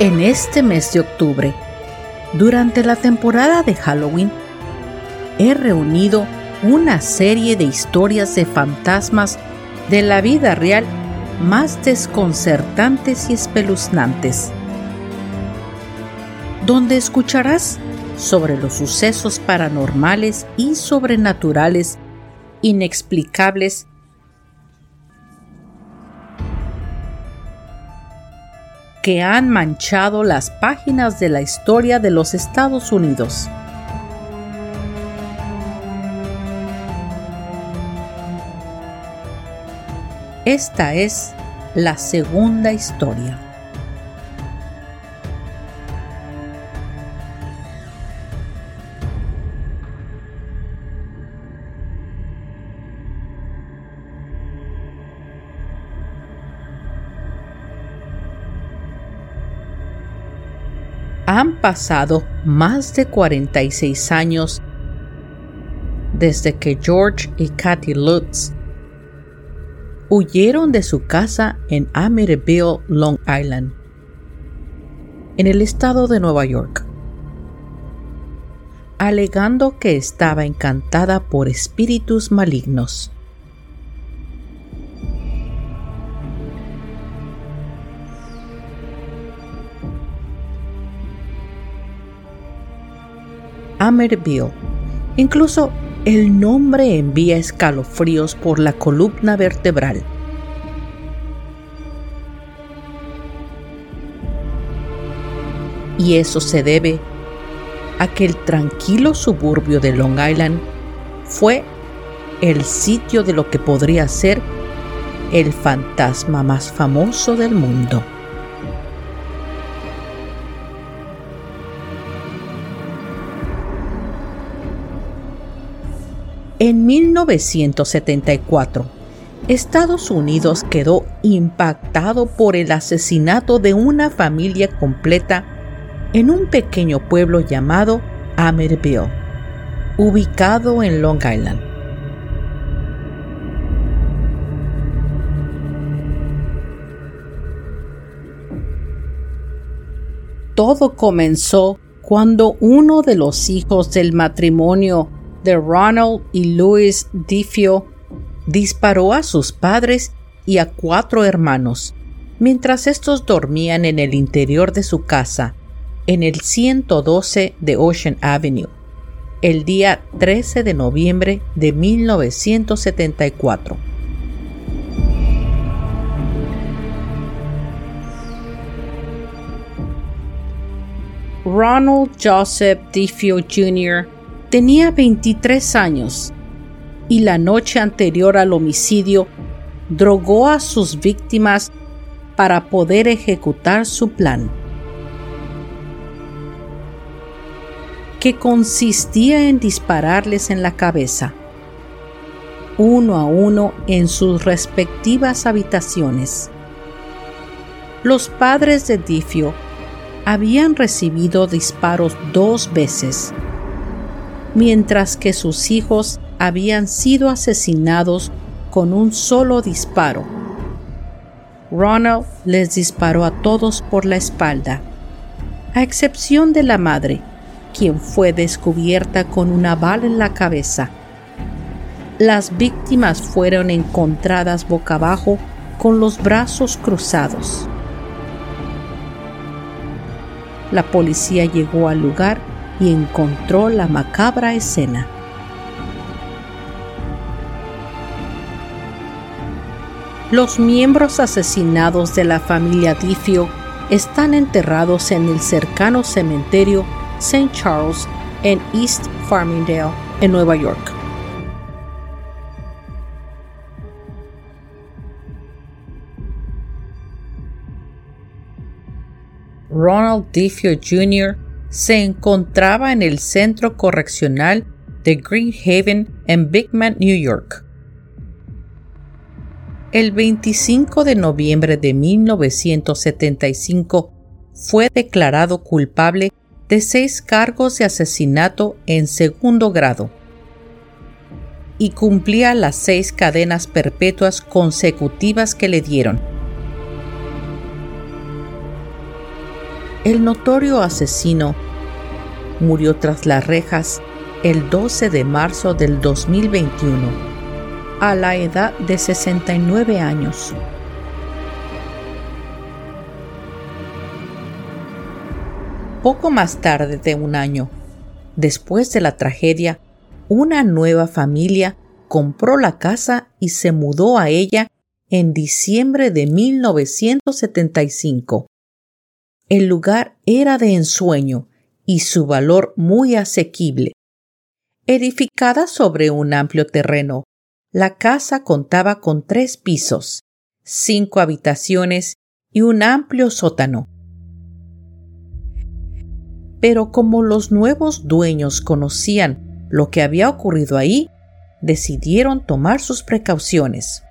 En este mes de octubre, durante la temporada de Halloween, he reunido una serie de historias de fantasmas de la vida real más desconcertantes y espeluznantes, donde escucharás sobre los sucesos paranormales y sobrenaturales inexplicables que han manchado las páginas de la historia de los Estados Unidos. Esta es la segunda historia. Han pasado más de 46 años desde que George y Kathy Lutz huyeron de su casa en Amityville, Long Island, en el estado de Nueva York, alegando que estaba encantada por espíritus malignos. Amityville. Incluso el nombre envía escalofríos por la columna vertebral. Y eso se debe a que el tranquilo suburbio de Long Island fue el sitio de lo que podría ser el fantasma más famoso del mundo. En 1974, Estados Unidos quedó impactado por el asesinato de una familia completa en un pequeño pueblo llamado Amityville, ubicado en Long Island. Todo comenzó cuando uno de los hijos del matrimonio de Ronald y Louis Diffio disparó a sus padres y a cuatro hermanos mientras estos dormían en el interior de su casa en el 112 de Ocean Avenue el día 13 de noviembre de 1974. Ronald Joseph Diffio Jr Tenía 23 años y la noche anterior al homicidio drogó a sus víctimas para poder ejecutar su plan, que consistía en dispararles en la cabeza, uno a uno en sus respectivas habitaciones. Los padres de Difio habían recibido disparos dos veces mientras que sus hijos habían sido asesinados con un solo disparo. Ronald les disparó a todos por la espalda, a excepción de la madre, quien fue descubierta con una bala en la cabeza. Las víctimas fueron encontradas boca abajo con los brazos cruzados. La policía llegó al lugar y encontró la macabra escena. Los miembros asesinados de la familia Difio están enterrados en el cercano cementerio St. Charles en East Farmingdale, en Nueva York. Ronald Diffio Jr. se encontraba en el centro correccional de Green Haven en Bigman, New York. El 25 de noviembre de 1975 fue declarado culpable de seis cargos de asesinato en segundo grado y cumplía las seis cadenas perpetuas consecutivas que le dieron. El notorio asesino murió tras las rejas el 12 de marzo del 2021 a la edad de 69 años. Poco más tarde de un año, después de la tragedia, una nueva familia compró la casa y se mudó a ella en diciembre de 1975. El lugar era de ensueño y su valor muy asequible. Edificada sobre un amplio terreno, la casa contaba con tres pisos, cinco habitaciones y un amplio sótano. Pero como los nuevos dueños conocían lo que había ocurrido ahí, decidieron tomar sus precauciones.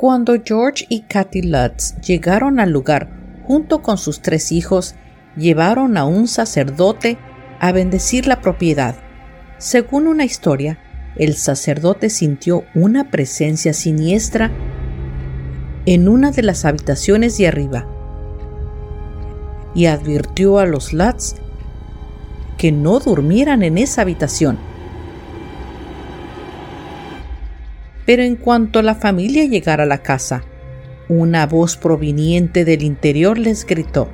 Cuando George y Kathy Lutz llegaron al lugar junto con sus tres hijos, llevaron a un sacerdote a bendecir la propiedad. Según una historia, el sacerdote sintió una presencia siniestra en una de las habitaciones de arriba y advirtió a los Lutz que no durmieran en esa habitación Pero en cuanto la familia llegara a la casa, una voz proveniente del interior les gritó,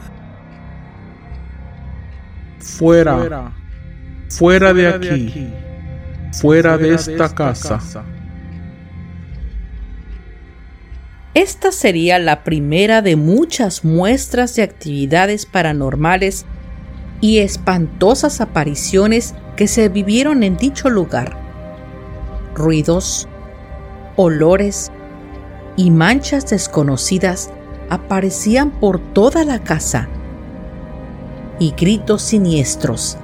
Fuera, fuera de aquí, fuera de esta casa. Esta sería la primera de muchas muestras de actividades paranormales y espantosas apariciones que se vivieron en dicho lugar. Ruidos, olores y manchas desconocidas aparecían por toda la casa y gritos siniestros.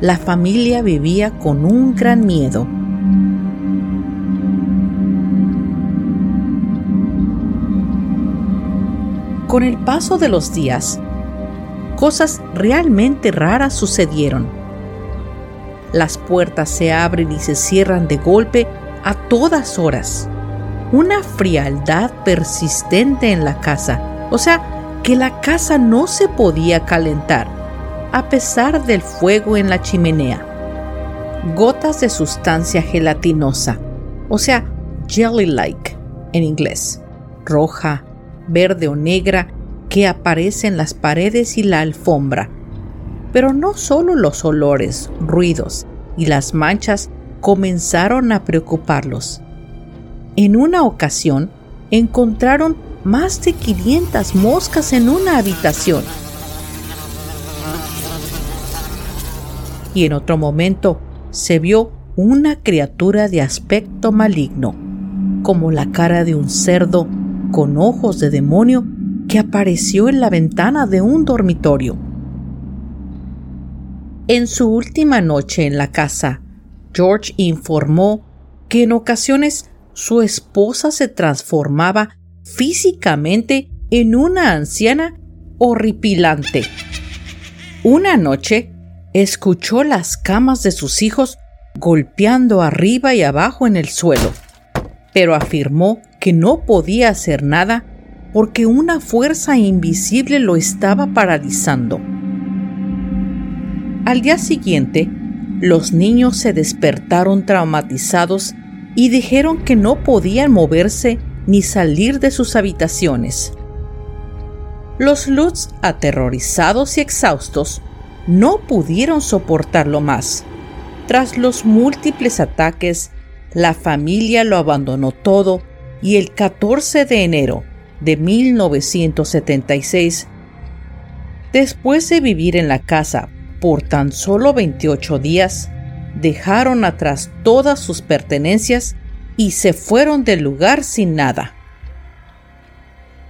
La familia vivía con un gran miedo. Con el paso de los días, cosas realmente raras sucedieron. Las puertas se abren y se cierran de golpe a todas horas. Una frialdad persistente en la casa, o sea, que la casa no se podía calentar, a pesar del fuego en la chimenea. Gotas de sustancia gelatinosa, o sea, jelly-like en inglés, roja, verde o negra, que aparece en las paredes y la alfombra. Pero no solo los olores, ruidos y las manchas comenzaron a preocuparlos. En una ocasión, encontraron más de 500 moscas en una habitación. Y en otro momento se vio una criatura de aspecto maligno, como la cara de un cerdo con ojos de demonio que apareció en la ventana de un dormitorio. En su última noche en la casa, George informó que en ocasiones su esposa se transformaba físicamente en una anciana horripilante. Una noche escuchó las camas de sus hijos golpeando arriba y abajo en el suelo, pero afirmó que no podía hacer nada porque una fuerza invisible lo estaba paralizando. Al día siguiente, los niños se despertaron traumatizados y dijeron que no podían moverse ni salir de sus habitaciones. Los Lutz, aterrorizados y exhaustos, no pudieron soportarlo más. Tras los múltiples ataques, la familia lo abandonó todo y el 14 de enero de 1976, después de vivir en la casa por tan solo 28 días, dejaron atrás todas sus pertenencias y se fueron del lugar sin nada.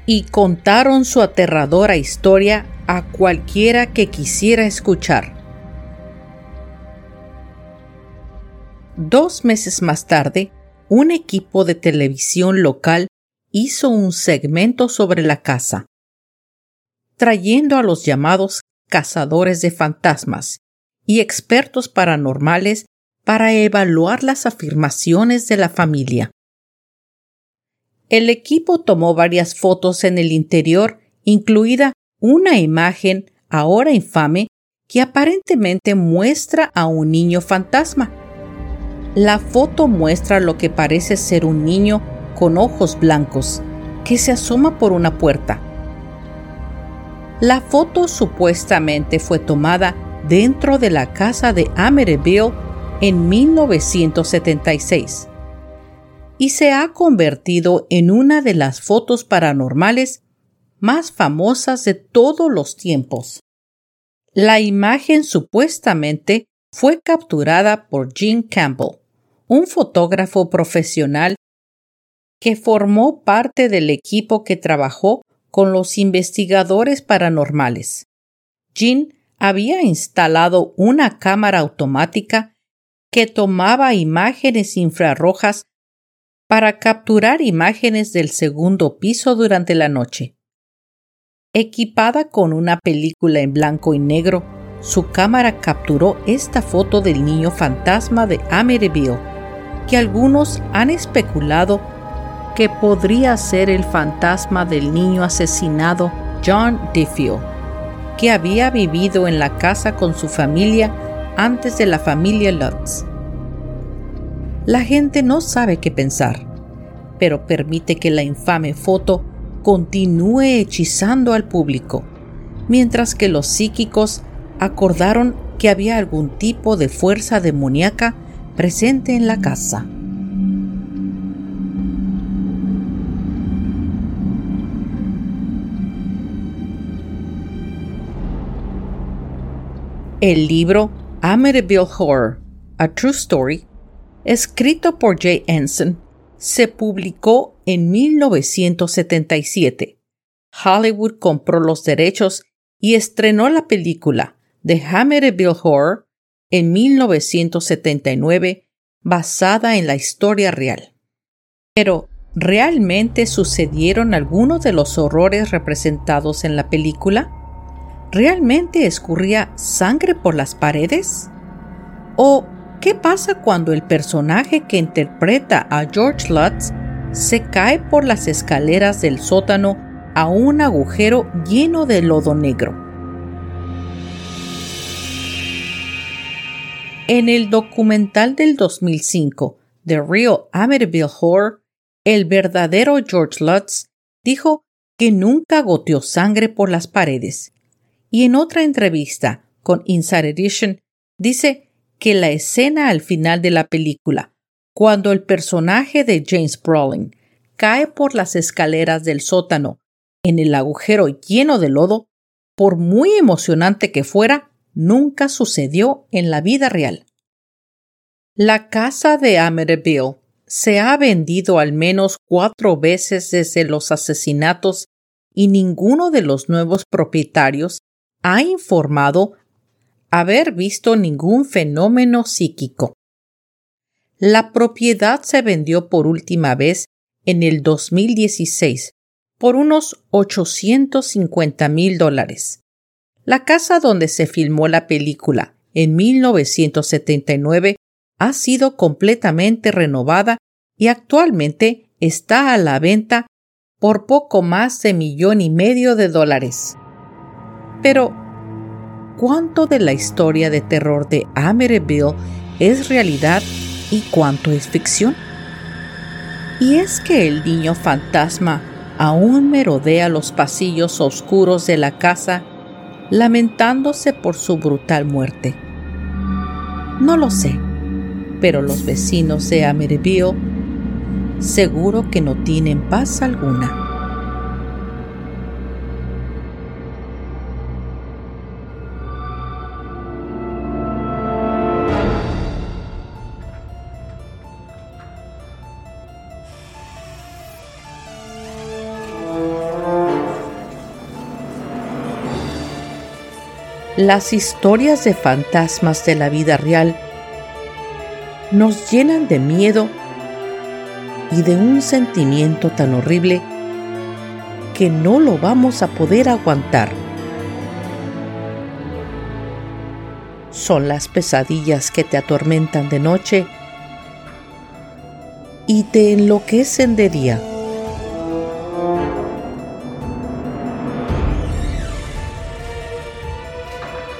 Y contaron su aterradora historia a cualquiera que quisiera escuchar. Dos meses más tarde, un equipo de televisión local hizo un segmento sobre la casa, trayendo a los llamados cazadores de fantasmas y expertos paranormales para evaluar las afirmaciones de la familia. El equipo tomó varias fotos en el interior, incluida una imagen ahora infame que aparentemente muestra a un niño fantasma. La foto muestra lo que parece ser un niño con ojos blancos que se asoma por una puerta. La foto supuestamente fue tomada dentro de la casa de Amityville en 1976 y se ha convertido en una de las fotos paranormales más famosas de todos los tiempos. La imagen supuestamente fue capturada por Jim Campbell, un fotógrafo profesional que formó parte del equipo que trabajó con los investigadores paranormales. Jim había instalado una cámara automática que tomaba imágenes infrarrojas para capturar imágenes del segundo piso durante la noche. Equipada con una película en blanco y negro, su cámara capturó esta foto del niño fantasma de Amityville, que algunos han especulado que podría ser el fantasma del niño asesinado John DeFeo, que había vivido en la casa con su familia antes de la familia Lutz. La gente no sabe qué pensar, pero permite que la infame foto continúe hechizando al público, mientras que los psíquicos acordaron que había algún tipo de fuerza demoníaca presente en la casa. El libro Amityville Horror, A True Story, escrito por Jay Ensign, se publicó en 1977. Hollywood compró los derechos y estrenó la película The Amityville Horror en 1979 basada en la historia real. Pero, ¿realmente sucedieron algunos de los horrores representados en la película? ¿Realmente escurría sangre por las paredes? ¿O ¿Qué pasa cuando el personaje que interpreta a George Lutz se cae por las escaleras del sótano a un agujero lleno de lodo negro? En el documental del 2005, The Real Amityville Horror, el verdadero George Lutz dijo que nunca goteó sangre por las paredes. Y en otra entrevista con Inside Edition dice que la escena al final de la película, cuando el personaje de James Brolin cae por las escaleras del sótano en el agujero lleno de lodo, por muy emocionante que fuera, nunca sucedió en la vida real. La casa de Amityville se ha vendido al menos cuatro veces desde los asesinatos y ninguno de los nuevos propietarios ha informado haber visto ningún fenómeno psíquico. La propiedad se vendió por última vez en el 2016 por unos 850 mil dólares. La casa donde se filmó la película en 1979 ha sido completamente renovada y actualmente está a la venta por poco más de millón y medio de dólares. Pero cuánto de la historia de terror de Amityville es realidad y cuánto es ficción. Y es que el niño fantasma aún merodea los pasillos oscuros de la casa lamentándose por su brutal muerte. No lo sé, pero los vecinos de Amityville seguro que no tienen paz alguna. Las historias de fantasmas de la vida real nos llenan de miedo y de un sentimiento tan horrible que no lo vamos a poder aguantar. Son las pesadillas que te atormentan de noche y te enloquecen de día.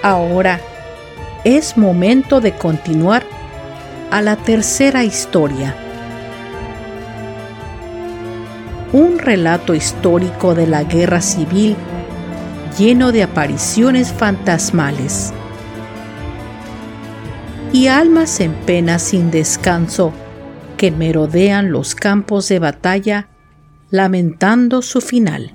Ahora es momento de continuar a la tercera historia. Un relato histórico de la guerra civil lleno de apariciones fantasmales y almas en pena sin descanso que merodean los campos de batalla lamentando su final.